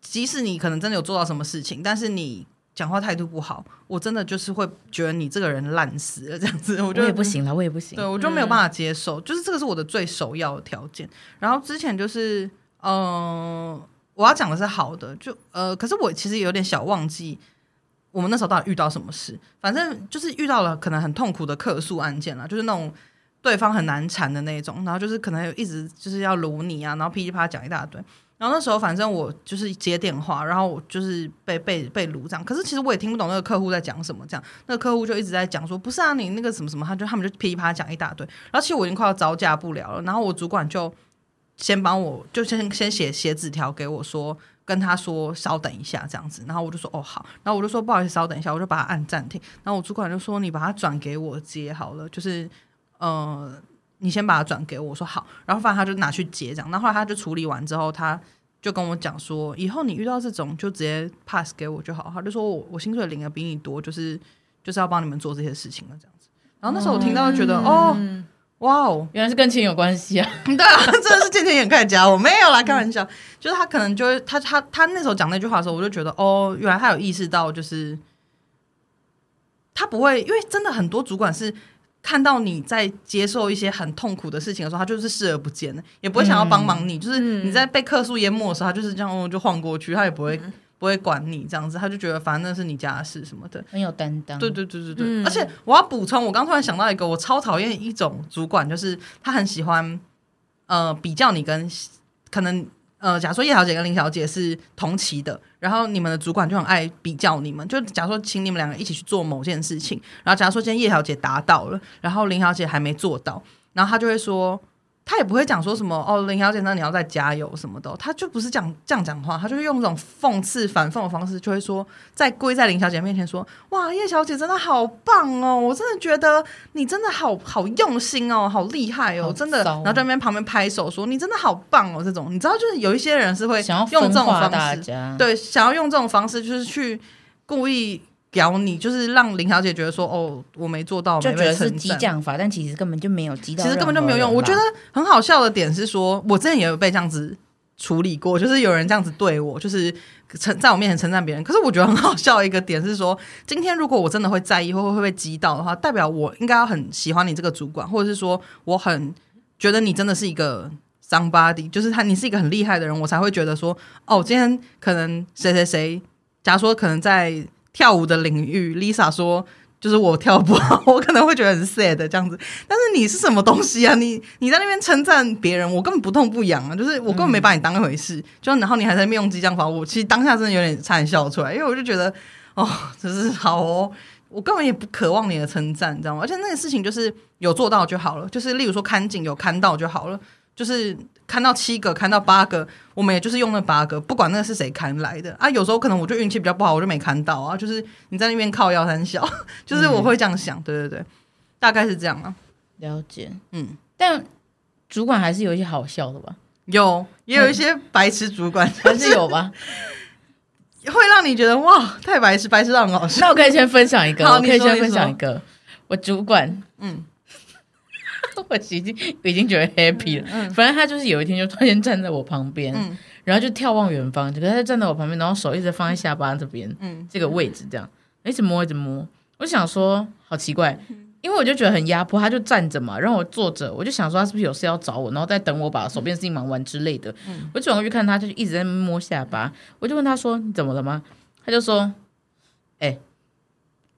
即使你可能真的有做到什么事情，但是你讲话态度不好，我真的就是会觉得你这个人烂死了这样子。我觉得我也不行了，我也不行。对，我就没有办法接受。嗯、就是这个是我的最首要的条件。然后之前就是，嗯、呃。我要讲的是好的，就呃，可是我其实有点小忘记我们那时候到底遇到什么事。反正就是遇到了可能很痛苦的客诉案件了，就是那种对方很难缠的那种，然后就是可能有一直就是要卢你啊，然后噼里啪啦讲一大堆。然后那时候反正我就是接电话，然后我就是被被被卢这样。可是其实我也听不懂那个客户在讲什么，这样那个客户就一直在讲说不是啊，你那个什么什么，他就他们就噼里啪啦讲一大堆。然后其实我已经快要招架不了了，然后我主管就。先帮我，就先先写写纸条给我说，跟他说稍等一下这样子，然后我就说哦好，然后我就说不好意思，稍等一下，我就把它按暂停。然后我主管就说你把它转给我接好了，就是呃你先把它转给我，我说好，然后反正他就拿去接这样。然后来他就处理完之后，他就跟我讲说，以后你遇到这种就直接 pass 给我就好。他就说我我薪水领的比你多，就是就是要帮你们做这些事情了这样子。然后那时候我听到就觉得、哦。哇哦，原来是跟钱有关系啊！对啊，真的是见钱眼开的家，我没有啦，开玩笑。嗯、就是他可能就会他他他那时候讲那句话的时候，我就觉得哦，原来他有意识到，就是他不会，因为真的很多主管是看到你在接受一些很痛苦的事情的时候，他就是视而不见的，也不会想要帮忙你。嗯、就是你在被客诉淹没的时候，他就是这样就晃过去，他也不会。嗯不会管你这样子，他就觉得反正那是你家的事什么的，很有担当。对对对对对，嗯、而且我要补充，我刚突然想到一个，我超讨厌一种主管，就是他很喜欢呃比较你跟可能呃，假如说叶小姐跟林小姐是同期的，然后你们的主管就很爱比较你们，就假如说请你们两个一起去做某件事情，然后假如说今天叶小姐达到了，然后林小姐还没做到，然后他就会说。他也不会讲说什么哦，林小姐，那你要再加油什么的，他就不是讲这样讲话，他就是用这种讽刺、反讽的方式，就会说在跪在林小姐面前说：“哇，叶小姐真的好棒哦，我真的觉得你真的好好用心哦，好厉害哦，真的。”然后在那边旁边拍手说：“你真的好棒哦。”这种你知道，就是有一些人是会用这种方式，对，想要用这种方式，就是去故意。咬你，就是让林小姐觉得说哦，我没做到，就觉得是激将法，但其实根本就没有激到，其实根本就没有用。我觉得很好笑的点是说，我之前也有被这样子处理过，就是有人这样子对我，就是称在我面前称赞别人。可是我觉得很好笑的一个点是说，今天如果我真的会在意，会不会被激到的话，代表我应该要很喜欢你这个主管，或者是说我很觉得你真的是一个 somebody，就是他你是一个很厉害的人，我才会觉得说哦，今天可能谁谁谁，假如说可能在。跳舞的领域，Lisa 说，就是我跳不好，我可能会觉得很 sad 这样子。但是你是什么东西啊？你你在那边称赞别人，我根本不痛不痒啊，就是我根本没把你当一回事。就然后你还在那边用激将法，我其实当下真的有点差点笑出来，因为我就觉得哦，就是好哦，我根本也不渴望你的称赞，你知道吗？而且那个事情就是有做到就好了，就是例如说看景有看到就好了。就是看到七个，看到八个，我们也就是用那八个，不管那个是谁看来的啊。有时候可能我就运气比较不好，我就没看到啊。就是你在那边靠腰三小，就是我会这样想，嗯、对对对，大概是这样啊。了解，嗯，但主管还是有一些好笑的吧？有，也有一些白痴主管，还是有吧？会让你觉得哇，太白痴，白痴到很好笑。那我可以先分享一个，好我可以先分享一个。我主管，嗯，我已经已经觉得 happy 了。嗯反正他就是有一天就突然间站在我旁边，嗯然后就眺望远方，就他就站在我旁边，然后手一直放在下巴这边，嗯这个位置这样，一直摸一直摸。我就想说，好奇怪，嗯因为我就觉得很压迫，他就站着嘛，让我坐着，我就想说他是不是有事要找我，然后再等我把手边事情忙完之类的。嗯我转过去看他，就一直在摸下巴，我就问他说：“你怎么了吗？”他就说：“哎、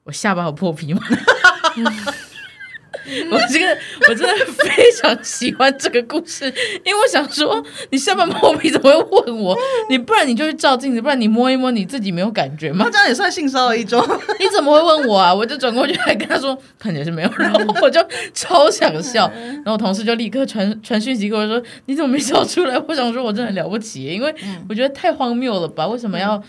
我下巴有破皮吗？” 我这个我真的非常喜欢这个故事，因为我想说，你下巴破皮怎么会问我？你不然你就去照镜子，不然你摸一摸你自己没有感觉吗那？这样也算性骚扰一种。你怎么会问我啊？我就转过去还跟他说，看起来是没有，然后 我就超想笑，然后我同事就立刻传传讯息给我说，你怎么没笑出来？我想说，我真的很了不起，因为我觉得太荒谬了吧？为什么要？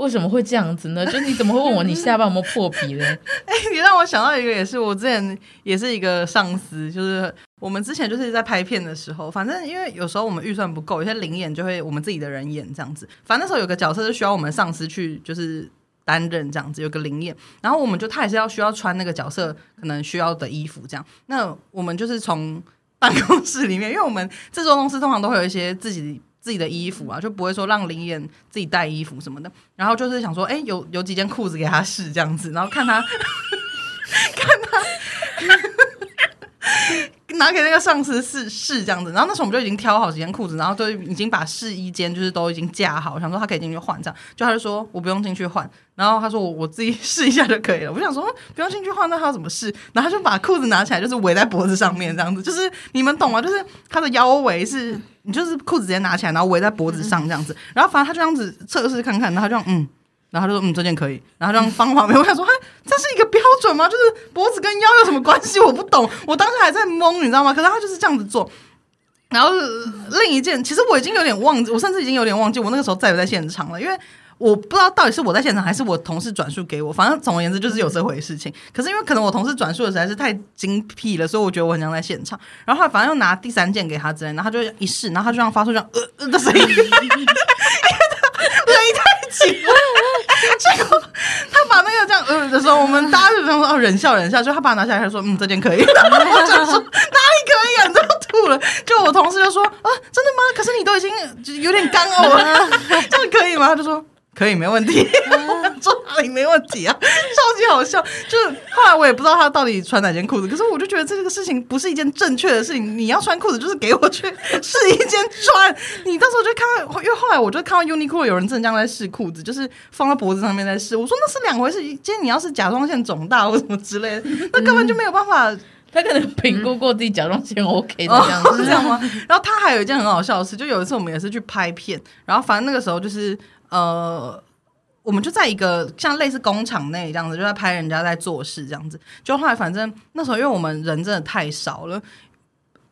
为什么会这样子呢？就你怎么会问我你下巴有没有破皮呢？哎、你让我想到一个，也是我之前 也是一个上司，就是我们之前就是在拍片的时候，反正因为有时候我们预算不够，有些灵演就会我们自己的人演这样子。反正那时候有个角色是需要我们上司去就是担任这样子，有个灵演，然后我们就他也是要需要穿那个角色可能需要的衣服这样。那我们就是从办公室里面，因为我们制作公司通常都会有一些自己。自己的衣服啊，就不会说让林演自己带衣服什么的。然后就是想说，哎、有有几件裤子给他试这样子，然后看他看他拿给那个上司试试这样子。然后那时候我们就已经挑好几件裤子，然后就已经把试衣间就是都已经架好，想说他可以进去换这样。就他就说我不用进去换，然后他说我我自己试一下就可以了。我想说不用进去换，那他要怎么试？然后他就把裤子拿起来，就是围在脖子上面这样子，就是你们懂吗？就是他的腰围是。你就是裤子直接拿起来，然后围在脖子上这样子，然后反正他就这样子测试看看，然后他就嗯，然后他就说嗯这件可以，然后这样放旁边。我想说，哎，这是一个标准吗？就是脖子跟腰有什么关系？我不懂，我当时还在懵，你知道吗？可是他就是这样子做。然后另一件，其实我已经有点忘记，我甚至已经有点忘记我那个时候在不在现场了，因为。我不知道到底是我在现场还是我同事转述给我，反正总而言之就是有这回事情。可是因为可能我同事转述的实在是太精辟了，所以我觉得我很像在现场。然后后反正又拿第三件给他之类，然后他就一试，然后他就这样发出这样呃呃的声音，因为他 勒太紧了。结果他把那个这样呃的时候，我们大家就这样说哦忍笑忍笑，就他把它拿下来，他说嗯这件可以，然后我就说哪里可以啊，你都吐了。就我同事就说啊真的吗？可是你都已经就有点干呕了，这样可以吗？他就说。可以，没问题。坐哪里没问题啊？超级好笑。就是后来我也不知道他到底穿哪件裤子，可是我就觉得这个事情不是一件正确的事情。你要穿裤子，就是给我去试一件穿。你到时候就看到，因为后来我就看到 Uniqlo 有人正这样在试裤子，就是放到脖子上面在试。我说那是两回事。今天你要是甲状腺肿大或什么之类的，那根本就没有办法。他可能评估过自己甲状腺 OK 的样子，哦，是这样吗？然后他还有一件很好笑的事，就有一次我们也是去拍片，然后反正那个时候就是呃，我们就在一个像类似工厂内这样子，就在拍人家在做事这样子。就后来反正那时候因为我们人真的太少了。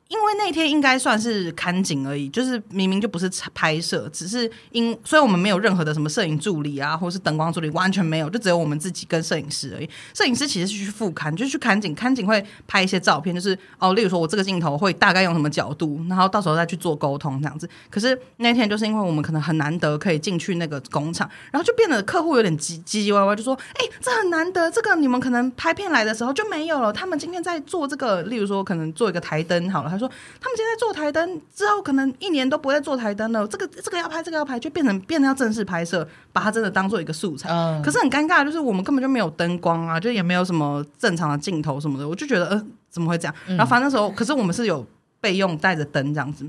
因为那天应该算是看景而已，就是明明就不是拍摄，只是因，所以我们没有任何的什么摄影助理啊，或是灯光助理，完全没有，就只有我们自己跟摄影师而已。摄影师其实是去复刊，就是去看景，看景会拍一些照片，就是哦，例如说我这个镜头会大概用什么角度，然后到时候再去做沟通这样子。可是那天就是因为我们可能很难得可以进去那个工厂，然后就变得客户有点唧唧唧歪歪，就说：“哎、这很难得，这个你们可能拍片来的时候就没有了。他们今天在做这个，例如说可能做一个台灯好了。”说他们现在做台灯之后，可能一年都不会再做台灯了。这个这个要拍，这个要拍，就变成变成要正式拍摄，把它真的当做一个素材。嗯、可是很尴尬，就是我们根本就没有灯光啊，就也没有什么正常的镜头什么的。我就觉得，呃，怎么会这样？然后反正那时候，可是我们是有备用带着灯这样子，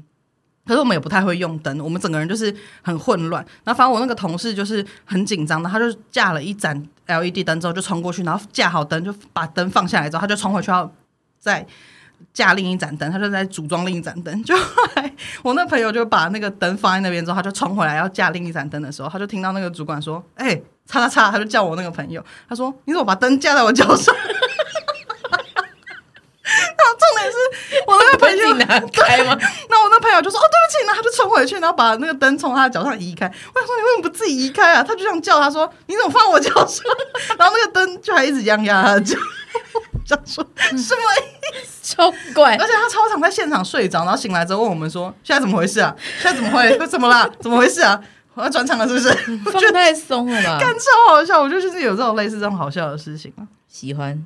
可是我们也不太会用灯，我们整个人就是很混乱。然后反正我那个同事就是很紧张的，他就架了一盏 LED 灯之后就冲过去，然后架好灯就把灯放下来之后，他就冲回去要再。架另一盏灯，他就在组装另一盏灯。就后来我那朋友就把那个灯放在那边之后，他就冲回来要架另一盏灯的时候，他就听到那个主管说：“哎、欸，叉叉叉！”他就叫我那个朋友，他说：“你怎么把灯架在我脚上？”然后重点是我那个朋友 拿开吗？那我那朋友就说：“哦，对不起。”然后他就冲回去，然后把那个灯从他的脚上移开。我想说：“你为什么不自己移开啊？”他就这样叫他说：“你怎么放我脚上？” 然后那个灯就还一直这样压他的脚。想说什么意超怪而。且他超常在现场睡着，然后醒来之后问我们说：“现在怎么回事啊？现在怎么会？怎么啦？怎么回事啊？我要转场了是不是？”我觉得放太松了吧？干超好笑，我觉得就是有这种类似这种好笑的事情啊。喜欢，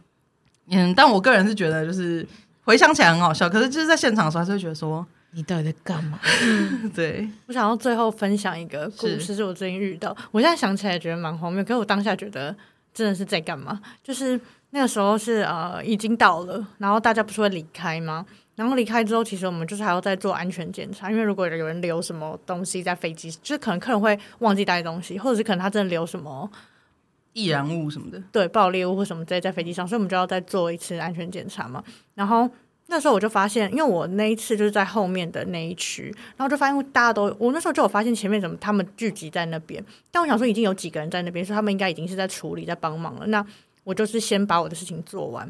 嗯，但我个人是觉得就是回想起来很好笑，可是就是在现场的时候还是会觉得说，你到底在干嘛？对，我想要最后分享一个故事，是是我最近遇到，我现在想起来觉得蛮荒谬，可是我当下觉得真的是在干嘛？就是那个时候是呃已经到了，然后大家不是会离开吗？然后离开之后，其实我们就是还要再做安全检查，因为如果有人留什么东西在飞机，就是可能客人会忘记带东西，或者是可能他真的留什么。易燃物什么的，对，爆裂物或什么之类在飞机上，所以我们就要再做一次安全检查嘛。然后那时候我就发现，因为我那一次就是在后面的那一区，然后就发现大家都，我那时候就有发现前面怎么他们聚集在那边，但我想说已经有几个人在那边，所以他们应该已经是在处理、在帮忙了。那我就是先把我的事情做完，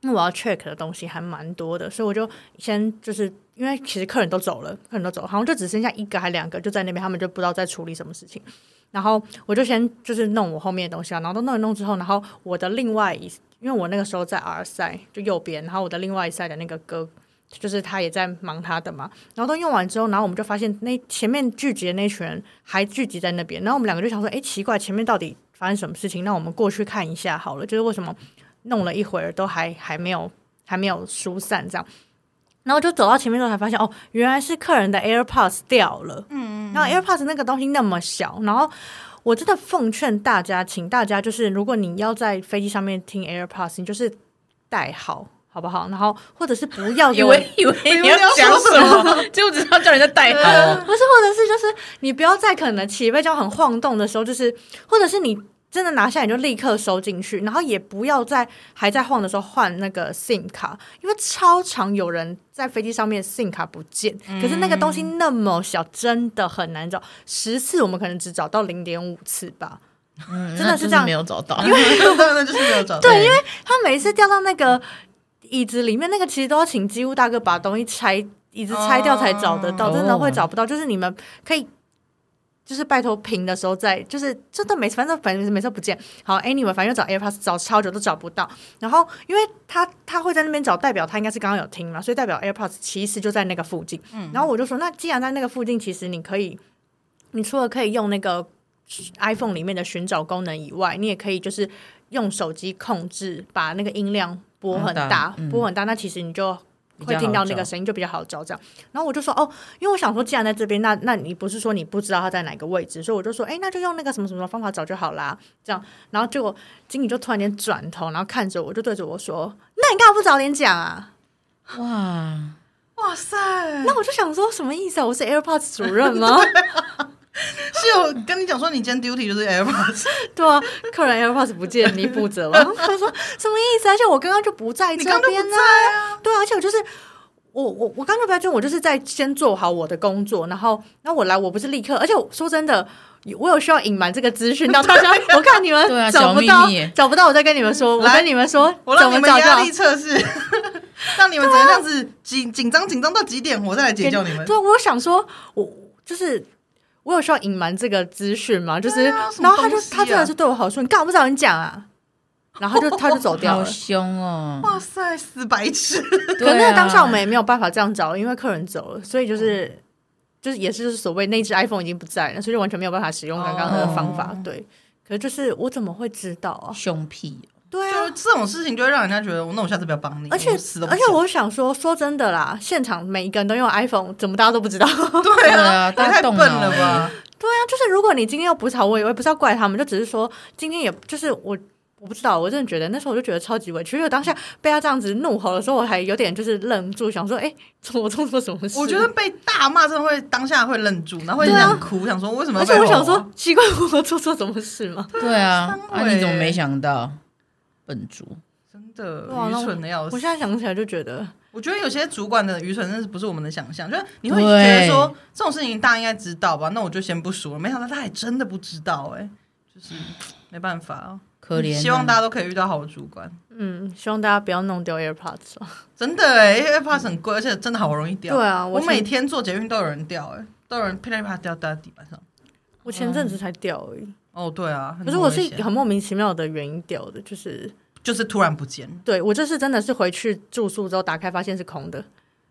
因为我要 check 的东西还蛮多的，所以我就先就是因为其实客人都走了，客人都走了，好像就只剩下一个还两个就在那边，他们就不知道在处理什么事情。然后我就先就是弄我后面的东西啊，然后都弄一弄之后，然后我的另外一，因为我那个时候在 R 赛就右边，然后我的另外一赛的那个哥，就是他也在忙他的嘛，然后都用完之后，然后我们就发现那前面聚集的那群人还聚集在那边，然后我们两个就想说，哎，奇怪，前面到底发生什么事情？那我们过去看一下好了，就是为什么弄了一会儿都还还没有还没有疏散这样。然后就走到前面之后才发现，哦，原来是客人的 AirPods 掉了。嗯，然后 AirPods 那个东西那么小，然后我真的奉劝大家，请大家就是，如果你要在飞机上面听 AirPods，你就是戴好，好不好？然后或者是不要以为以为你要 讲什么，结果只知道叫人家戴好。不是，或者是就是你不要在可能起飞就很晃动的时候，就是或者是你。真的拿下来就立刻收进去，然后也不要在还在晃的时候换那个 SIM 卡，因为超常有人在飞机上面 SIM 卡不见，嗯、可是那个东西那么小，真的很难找。十次我们可能只找到零点五次吧，嗯，真的是这样，没有找到，因为 那就是没有找到。对，因为他每一次掉到那个椅子里面，那个其实都要请机务大哥把东西拆，椅子拆掉才找得到，哦、真的会找不到。就是你们可以。就是拜托平的时候再，就是真的每次反正反正每次不见。好，anyway，反正找 AirPods 找超久都找不到。然后因为他他会在那边找，代表他应该是刚刚有听嘛，所以代表 AirPods 其实就在那个附近。嗯，然后我就说，那既然在那个附近，其实你可以，你除了可以用那个 iPhone 里面的寻找功能以外，你也可以就是用手机控制，把那个音量拨很大，嗯、拨很大。那其实你就。会听到那个声音就比较好找，这样。然后我就说哦，因为我想说，既然在这边，那那你不是说你不知道他在哪个位置，所以我就说，哎，那就用那个什么什么方法找就好啦。这样。然后结果经理就突然间转头，然后看着我，就对着我说：“那你干嘛不早点讲啊？”哇哇塞！那我就想说，什么意思啊？我是 AirPods 主任吗？是有跟你讲说，你今天 duty 就是 AirPods。对啊，客人 AirPods 不见，你负责吗？他说什么意思？而且我刚刚就不在这边呢、啊。对啊，而且我就是我我我刚刚不在这，我就是在先做好我的工作，然后然后我来，我不是立刻。而且我说真的，我有需要隐瞒这个资讯，让大家我看你们找不到，找不到，我再跟你们说。我跟你们说，我让你们压力测试，让你们怎样这样子紧紧张紧张到几点，我再来解救你们。对，我想说，我就是。我有需要隐瞒这个资讯吗？就是，啊、然后他就、啊、他真的是对我好说，你干嘛不找人讲啊？然后他就他就走掉了，好凶哦！哇塞，死白痴！可能那个当下我们也没有办法这样找，因为客人走了，所以就是、嗯、就是也是所谓那只 iPhone 已经不在了，所以就完全没有办法使用刚刚的方法。哦、对，可是就是我怎么会知道啊？凶屁！对啊，就这种事情就会让人家觉得，那我下次不要帮你。而且而且，我想说，说真的啦，现场每一个人都用 iPhone，怎么大家都不知道？对啊，也太笨了吧？对啊，就是如果你今天又不吵，我也不是要怪他们，就只是说今天也就是我，我不知道，我真的觉得那时候我就觉得超级委屈，因为当下被他这样子怒吼的时候，我还有点就是愣住，想说，哎，我做错什么事？我觉得被大骂真的会当下会愣住，然后会想哭，想说为什么？而且我想说，奇怪，我做错什么事吗？对啊，啊，你怎么没想到？笨猪，真的愚蠢的要死！我现在想起来就觉得，我觉得有些主管的愚蠢，真的是不是我们的想象。就是你会觉得说这种事情大家应该知道吧？那我就先不说了。没想到他还真的不知道，哎，就是没办法哦，可怜。希望大家都可以遇到好的主管。嗯，希望大家不要弄丢 AirPods。真的哎，AirPods 很贵，而且真的好容易掉。对啊，我，我每天做捷运都有人掉，哎，都有人噼里啪啦掉掉在地板上。我前阵子才掉而已。哦，对啊，可是我是很莫名其妙的原因掉的，就是。就是突然不见。对，我这次真的是回去住宿之后打开发现是空的。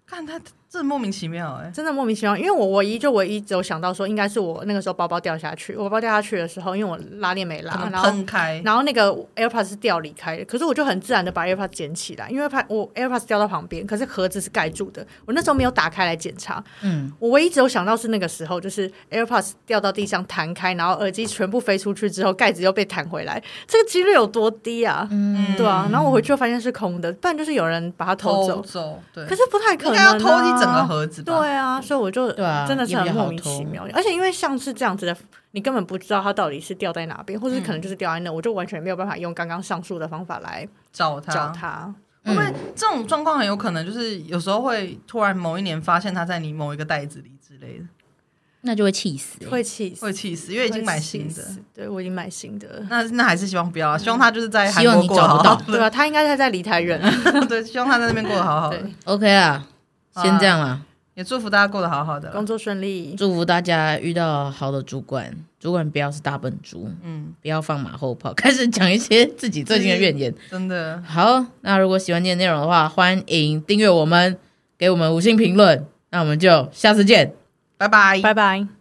看他这莫名其妙哎、欸，真的莫名其妙。因为我唯一就唯一只有想到说，应该是我那个时候包包掉下去，我包包掉下去的时候，因为我拉链没拉，然后喷开，然后那个 AirPods 是掉离开的。可是我就很自然的把 AirPods 捡起来，因为怕我 AirPods 掉到旁边，可是盒子是盖住的，我那时候没有打开来检查。嗯，我唯一只有想到是那个时候，就是 AirPods 掉到地上弹开，然后耳机全部飞出去之后，盖子又被弹回来，这个几率有多低啊？嗯，对啊。然后我回去发现是空的，不然就是有人把它偷走。偷走，对。可是不太可能、啊，整个。盒子对啊，所以我就真的是很莫名其妙。而且因为像是这样子的，你根本不知道它到底是掉在哪边，或者可能就是掉在那，嗯、我就完全没有办法用刚刚上述的方法来找它。找它，因为这种状况很有可能就是有时候会突然某一年发现它在你某一个袋子里之类的，那就会气死，会气死，会气死，因为已经买新的。对，我已经买新的。那那还是希望不要，希望他就是在韩国过得好好。对啊，他应该是在离台人。对，希望他在那边过得好好的。对，OK 啊，先这样了。也祝福大家过得好好的，工作顺利。祝福大家遇到好的主管，主管不要是大笨猪，嗯，不要放马后炮，开始讲一些自己最近的怨言。真的好，那如果喜欢今天内容的话，欢迎订阅我们，给我们五星评论。那我们就下次见，拜拜，拜拜。